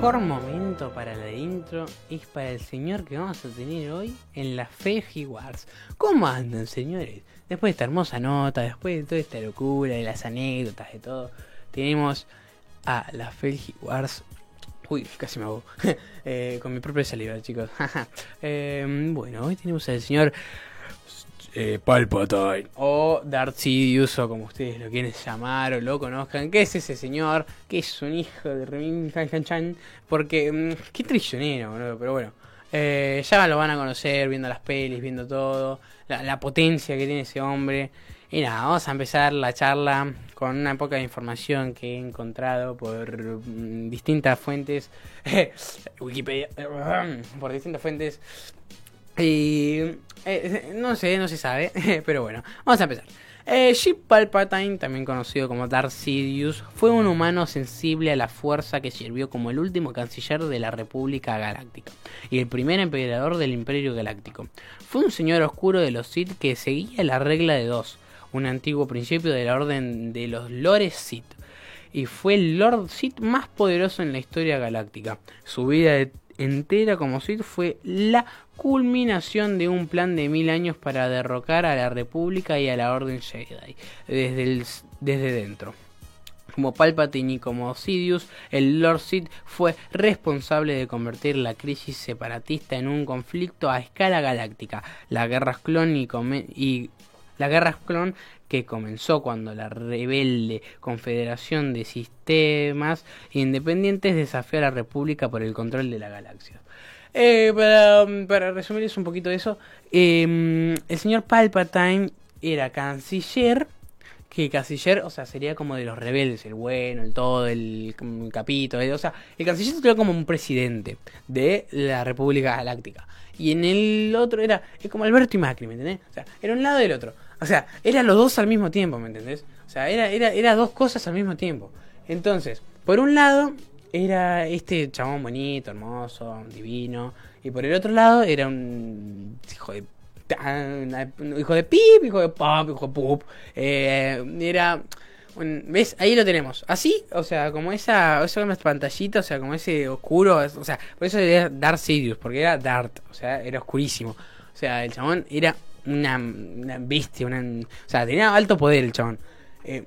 mejor momento para la intro es para el señor que vamos a tener hoy en la Felgi Wars. ¿Cómo andan, señores? Después de esta hermosa nota, después de toda esta locura, de las anécdotas, de todo, tenemos a la Felgi Wars. Uy, casi me hago. Eh, con mi propia saliva, chicos. Eh, bueno, hoy tenemos al señor eh, Palpatine o Darth Sidious o como ustedes lo quieren llamar o lo conozcan. ¿Qué es ese señor? Que es un hijo de Remin Chan. Porque, mm, qué trillonero, boludo. Pero bueno, eh, ya lo van a conocer viendo las pelis, viendo todo. La, la potencia que tiene ese hombre. Y nada, vamos a empezar la charla con una poca información que he encontrado por mm, distintas fuentes. Wikipedia. por distintas fuentes. Y eh, no sé, no se sabe, pero bueno, vamos a empezar. Eh, Palpatine, también conocido como Darth Sidious, fue un humano sensible a la fuerza que sirvió como el último canciller de la República Galáctica y el primer emperador del Imperio Galáctico. Fue un señor oscuro de los Sith que seguía la regla de dos, un antiguo principio de la orden de los Lores Sith, y fue el Lord Sith más poderoso en la historia galáctica. Su vida entera como Sith fue la culminación de un plan de mil años para derrocar a la República y a la Orden Jedi desde, desde dentro. Como Palpatine y como Sidious, el Lord Sith fue responsable de convertir la crisis separatista en un conflicto a escala galáctica. La guerra clon y la guerra clon que comenzó cuando la rebelde Confederación de Sistemas Independientes desafió a la República por el control de la galaxia. Eh, para, para, resumirles un poquito eso, eh, el señor Palpatine era canciller, que canciller, o sea, sería como de los rebeldes, el bueno, el todo, el, capito, o sea, el canciller sería como un presidente de la República Galáctica. Y en el otro era, es como Alberto y Macri, ¿me entendés? O sea, era un lado y el otro. O sea, eran los dos al mismo tiempo, ¿me entendés? O sea, era, era, era dos cosas al mismo tiempo. Entonces, por un lado, era este chabón bonito, hermoso, divino. Y por el otro lado era un hijo de hijo de pip, hijo de pop, hijo de pup. Eh, era ¿Ves? Ahí lo tenemos. Así, o sea, como esa, esa pantallita, o sea, como ese oscuro, o sea, por eso era Darth Sidious, porque era Darth, o sea, era oscurísimo. O sea, el chabón era una, una bestia, una, o sea, tenía alto poder el chabón. Eh,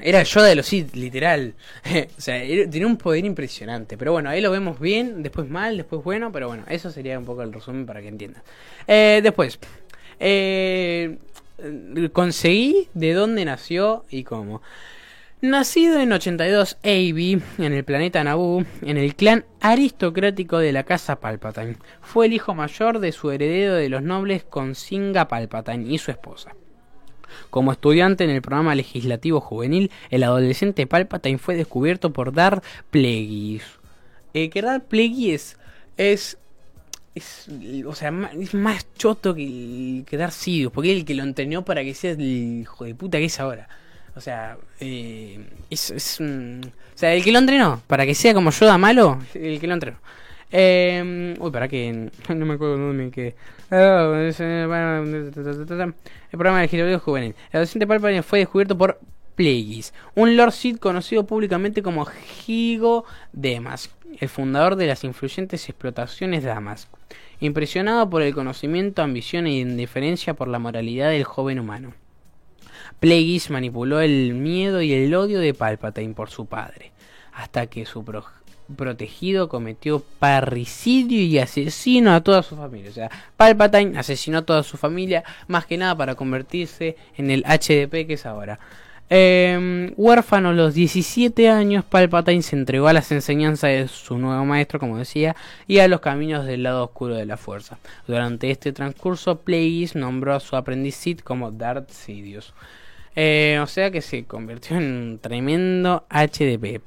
era Yoda de los Sith, literal. o sea, tenía un poder impresionante. Pero bueno, ahí lo vemos bien, después mal, después bueno. Pero bueno, eso sería un poco el resumen para que entiendan. Eh, después, eh, conseguí de dónde nació y cómo. Nacido en 82 AB en el planeta Naboo, en el clan aristocrático de la casa Palpatine, fue el hijo mayor de su heredero de los nobles Consinga Palpatine y su esposa. Como estudiante en el programa legislativo juvenil, el adolescente Palpatine fue descubierto por Darth Plagueis. Eh, que Darth Plagueis es, es, o sea, es más choto que, que Darth Sidious, porque es el que lo entrenó para que sea el hijo de puta que es ahora. O sea, o sea, el que lo entrenó para que sea como Yoda malo, el que lo entrenó. Uy, para que no me acuerdo dónde me quedé. El programa de legislativo juvenil. El adolescente Palpatine fue descubierto por Plagueis, un Lord Sith conocido públicamente como Higo Damask, el fundador de las influyentes explotaciones Damask. Impresionado por el conocimiento, ambición e indiferencia por la moralidad del joven humano. Plagueis manipuló el miedo y el odio de Palpatine por su padre, hasta que su protegido cometió parricidio y asesinó a toda su familia. O sea, Palpatine asesinó a toda su familia, más que nada para convertirse en el HDP que es ahora. Eh, huérfano a los 17 años, Palpatine se entregó a las enseñanzas de su nuevo maestro, como decía, y a los caminos del lado oscuro de la fuerza. Durante este transcurso, Plagueis nombró a su aprendiz como Darth Sidious. Eh, o sea que se convirtió en un tremendo HDP.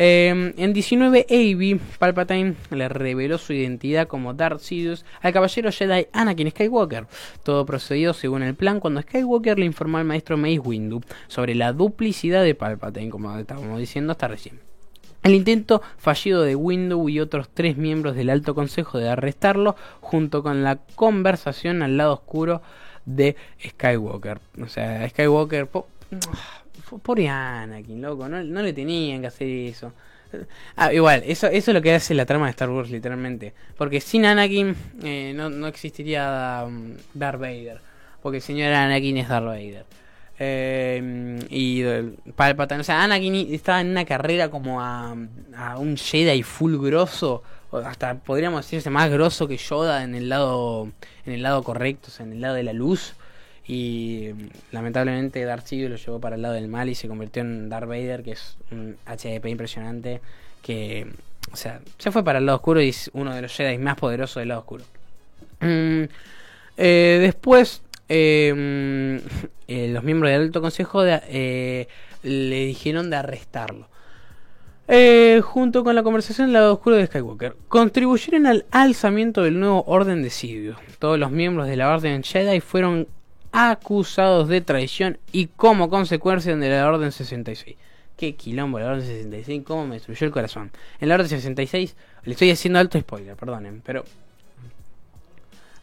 Eh, en 19 AB, Palpatine le reveló su identidad como Darth Sidious al caballero Jedi Anakin Skywalker. Todo procedió según el plan cuando Skywalker le informó al maestro Mace Windu sobre la duplicidad de Palpatine, como estábamos diciendo hasta recién. El intento fallido de Windu y otros tres miembros del Alto Consejo de arrestarlo, junto con la conversación al lado oscuro de Skywalker. O sea, Skywalker... Pobre Anakin, loco, no, no, le tenían que hacer eso. Ah, igual, eso, eso es lo que hace la trama de Star Wars, literalmente. Porque sin Anakin eh, no, no existiría um, Darth Vader. Porque el señor Anakin es Darth Vader. Eh, y Palpatine, o sea, Anakin estaba en una carrera como a, a un Jedi full grosso, hasta podríamos decirse más grosso que Yoda en el lado en el lado correcto, o sea, en el lado de la luz. Y lamentablemente Darth Sidious lo llevó para el lado del mal y se convirtió en Darth Vader, que es un HDP impresionante, que, o sea, se fue para el lado oscuro y es uno de los Jedi más poderosos del lado oscuro. Mm, eh, después, em, eh, los miembros del Alto Consejo eh, le dijeron de arrestarlo. Junto con la conversación del lado oscuro de Skywalker, contribuyeron al alzamiento del nuevo orden de Sidious. Todos los miembros de la Orden Jedi fueron acusados de traición y como consecuencia de la Orden 66. Qué quilombo la Orden 66, cómo me destruyó el corazón. En la Orden 66, le estoy haciendo alto spoiler, perdonen, pero...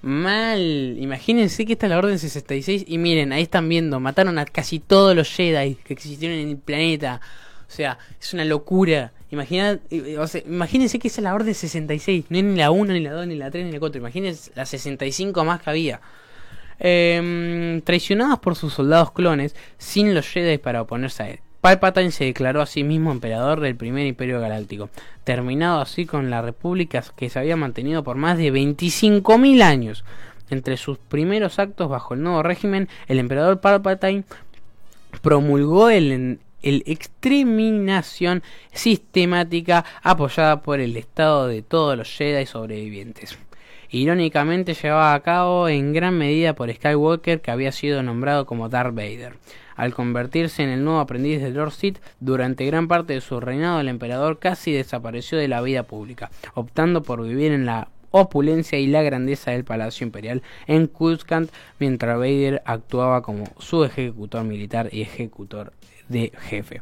Mal, imagínense que está la Orden 66 y miren, ahí están viendo, mataron a casi todos los Jedi que existieron en el planeta. O sea, es una locura. Imagina, imagínense que esa es la Orden 66, no es ni la 1, ni la 2, ni la 3, ni la 4. Imagínense la 65 más que había eh, traicionados por sus soldados clones sin los Jedi para oponerse a él. Palpatine se declaró a sí mismo emperador del primer imperio galáctico, terminado así con la república que se había mantenido por más de 25.000 años. Entre sus primeros actos bajo el nuevo régimen, el emperador Palpatine promulgó el, el exterminación sistemática apoyada por el Estado de todos los Jedi sobrevivientes irónicamente llevaba a cabo en gran medida por Skywalker que había sido nombrado como Darth Vader. Al convertirse en el nuevo aprendiz de Lord Sith, durante gran parte de su reinado el emperador casi desapareció de la vida pública, optando por vivir en la opulencia y la grandeza del Palacio Imperial en Coruscant, mientras Vader actuaba como su ejecutor militar y ejecutor de jefe.